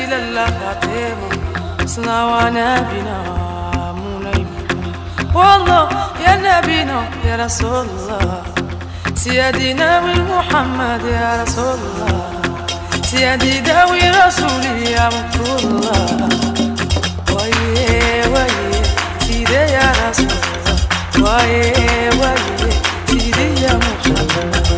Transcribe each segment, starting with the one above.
كرمتي لله فاطمة صلوانا بنا مولاي والله يا نبينا يا رسول الله. سيدنا محمد يا رسول الله. سيدي داوي رسولي يا رسول الله. ويه ويه سيدي يا رسول الله. ويه ويه سيدي يا محمد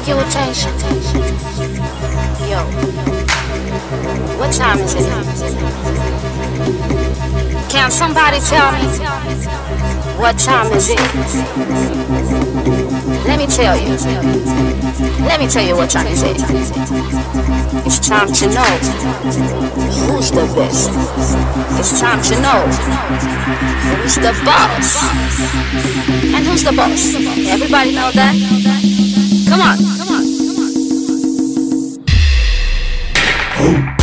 have your attention? Yo, what time is it? Can somebody tell me what time is it? Let me tell you. Let me tell you what time is it. It's time to know who's the best. It's time to know who's the boss. And who's the boss? Everybody know that? Come on. Come on. Hope.